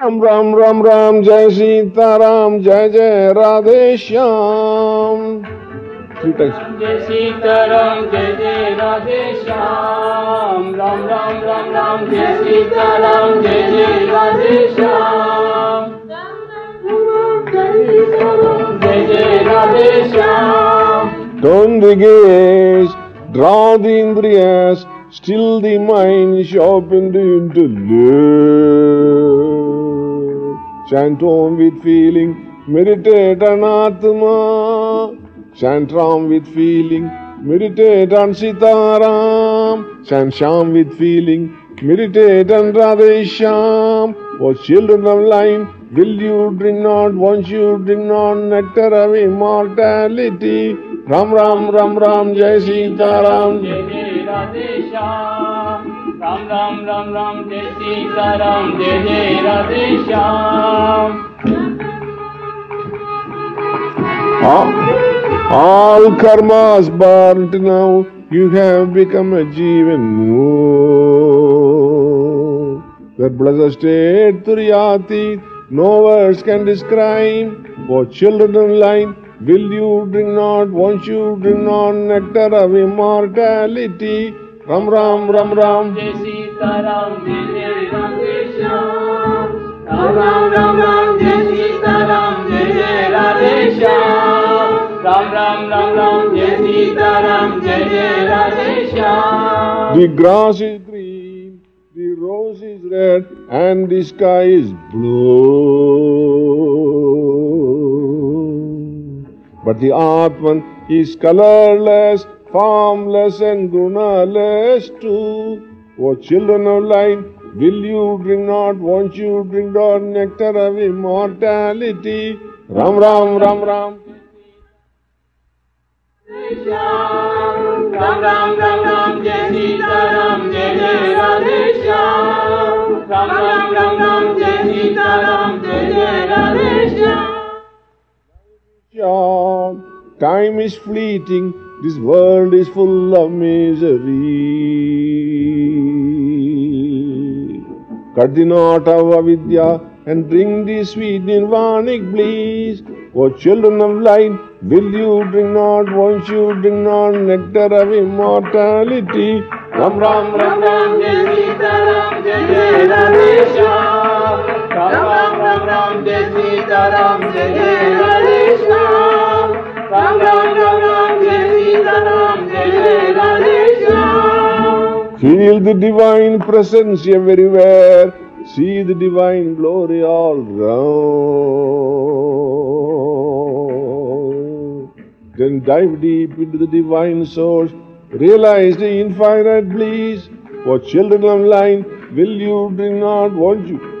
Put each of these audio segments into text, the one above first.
Ram Ram Ram Ram Jai Sita Ram Jai Jai Radhe Shyam. Three times. जय सीताराम जय जय राधे श्याम राम राम राम राम जय सीताराम जय जय राधे श्याम जय जय Radhe Shyam Turn the gaze, draw the indriyas, still the mind, sharpen the intellect. Chant Om with feeling, meditate on Atma. Chant Ram with feeling, meditate on Sitaram. Chant Sham with feeling, meditate on Radhesham. O children of light, will you drink not, once you drink not, nectar of immortality. Ram Ram Ram Ram, Jai Sitaram, Jai Radhesham. Ram Ram Ram Ram जय सीताराम जय जय Radhe Shyam All, all karmas burnt now, you have become a Jivan. Oh, that blessed state, Turiyati, no words can describe. O children of light, will you drink not, won't you drink not nectar of immortality? Ram Ram Ram Ram. जय सीताराम जय जय राधे श्याम राम राम राम राम जय सीताराम जय जय राधे श्याम राम राम राम राम जय सीताराम जय जय Radhe Shyam The grass is green, the rose is red, and the sky is blue. But the Atman is colorless, formless and gunaless too. O children of light, will you drink not, won't you drink not nectar of immortality? Ram Ram Ram Ram. Ram Ram Ram Ram Jai Sita Ram Jai Jai Radhe Ram Ram Ram Ram Jai Sita Ram Jai Jai Radhe Time is fleeting this world is full of misery. Cut the knot of avidya and drink the sweet nirvanic bliss. O children of light, will you drink not, won't you drink not nectar of immortality? Ram Ram Ram Ram Jai Sita Ram Jai Jai Radesha Ram Ram Ram Ram Jai Sita Ram Jai Jai Radesha Ram Ram Ram Ram Feel the divine presence everywhere. See the divine glory all round. Then dive deep into the divine source. Realize the infinite bliss. For children of light, will you drink not, won't you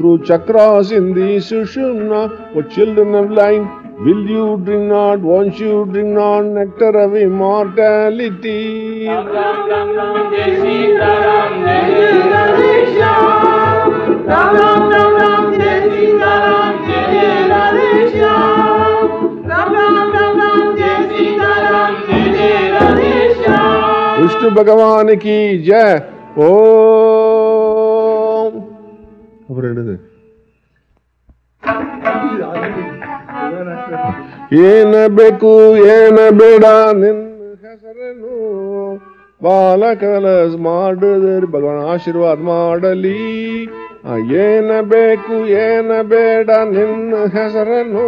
through chakras in the Sushumna. For children of light, will you drink not, won't you drink not nectar of immortality? Ram Ram Ram Ram जय सीताराम जय जय राधे श्याम राम राम राम राम जय सीताराम जय जय राधे श्याम राम राम राम राम जय सीताराम जय जय राधे श्याम विष्णु भगवान की जय ஓம் அப்புறம் என்னது ಏನ ಬೇಕು ಏನ ಬೇಡ ನಿನ್ನ ಹೆಸರನ್ನು ಬಾಲ ಕಲಸ್ ಮಾಡಿದ್ರೆ ಭಗವಾನ್ ಆಶೀರ್ವಾದ ಮಾಡಲಿ ಆ, ಏನ ಬೇಕು ಏನ ಬೇಡ ನಿನ್ನ ಹೆಸರನ್ನು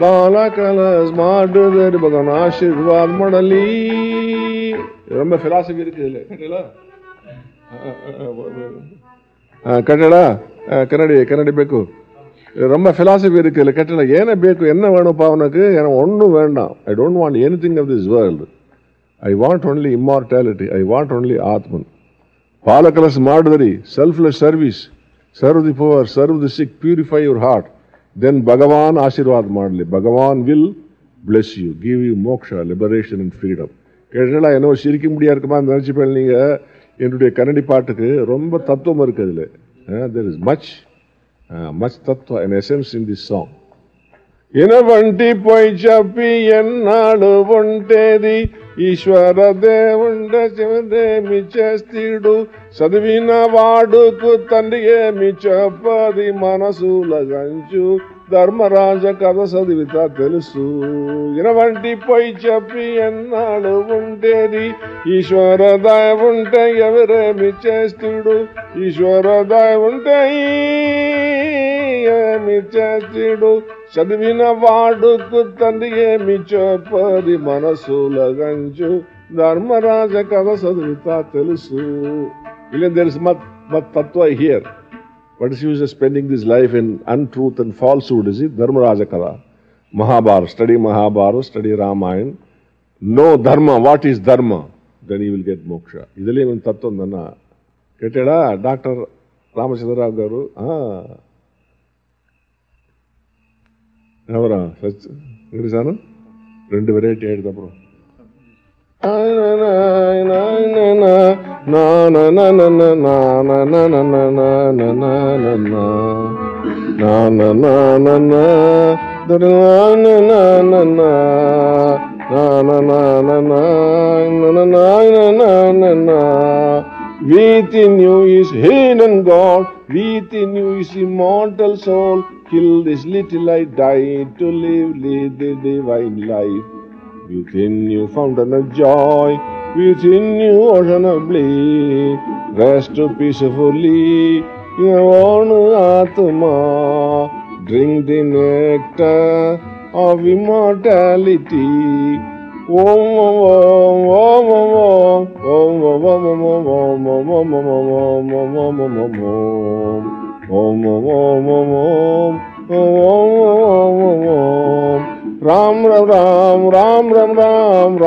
ಬಾಲ ಕಲಸ್ ಮಾಡಿದ್ರೆ ಭಗವಾನ್ ಆಶೀರ್ವಾದ ಮಾಡಲಿ ரொம்ப ಫಿಲಾಸಫಿ இருக்கு இதுல கேட்டீங்களா ಕನ್ನಡ ಕನ್ನಡಿ ಕನ್ನಡಿ ಬೇಕು ரொம்ப philosophy இருக்கு இல்லை கேட்டல ஏன ಬೇಕು என்ன வேணும்ப்பா அவனுக்கு எனக்கு ஒன்றும் வேண்டாம் I don't want anything of this world I want only immortality I want only Atman பாலகலஸ் ಮಾಡಿದರಿ selfless service serve the poor serve the sick purify your heart then Bhagavan ಆಶೀರ್ವಾದ ಮಾಡಲಿ Bhagavan will bless you give you moksha liberation and freedom கேட்டா என்ன சிரிக்க முடியா இருக்குமா நினைச்சுப்பேன் நீங்க என்னுடைய கன்னடி பாட்டுக்கு ரொம்ப தத்துவம் இருக்கு அதில். There is much much tattvam and essence in this song என வண்டி போய் சப்பி என் நாடு ஒன் தேதி ఈశ్వర దేవుండ శివదేమి చేస్తీడు చదివిన వాడుకు తండ్రి ఏమి చెప్పది మనసుల గంచు ధర్మరాజ కథ చదివిత తెలుసు. ఇనవంటి పోయి చెప్పి ఎన్నాడు ఉండేది ఈశ్వర దయ ఉంటే ఎవరేమి చేస్తుడు ఈశ్వర దయ ఉంటే తండ్రియమి చేతిడు చదివిన వాడుకు తండ్రియమి చెప్పది మనసులగంచు ధర్మరాజ కథ చదువుతా తెలుసు ఇలేం తెలుసు మత్ మత్ tattva here what is use spending this life in untruth and falsehood is Dharmaraja katha Mahabharat study Mahabharat study Ramayan know dharma what is dharma then you will get moksha ಇದರಲ್ಲಿ ಒಂದು ತತ್ವ ನನ್ನ ಕೇಟೇಡಾ ಡಾಕ್ಟರ್ ರಾಮಚಂದ್ರರಾವ್ ಗಾರು ಹಾಂ அப்புறம் எப்படி சார் ரெண்டு வெரைட்டி ஆயிடுது அப்புறம் We in you is hidden God within you is immortal soul. Kill this little I die to live, the divine life. Within you fountain of joy, within you ocean of bliss. Rest peacefully, your own Atma. Drink the nectar of immortality. Om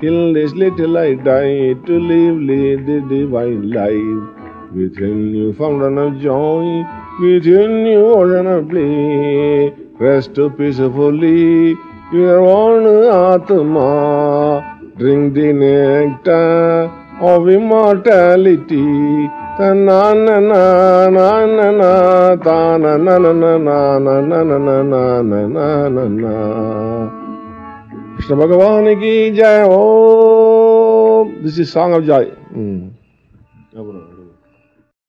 Till this little I die to live, live the divine life. Within you fountain of joy, within you ocean of bliss. Rest peacefully, your own Atma. Drink the nectar of immortality. Na na Krishna भगवान की जय oh this is song of जय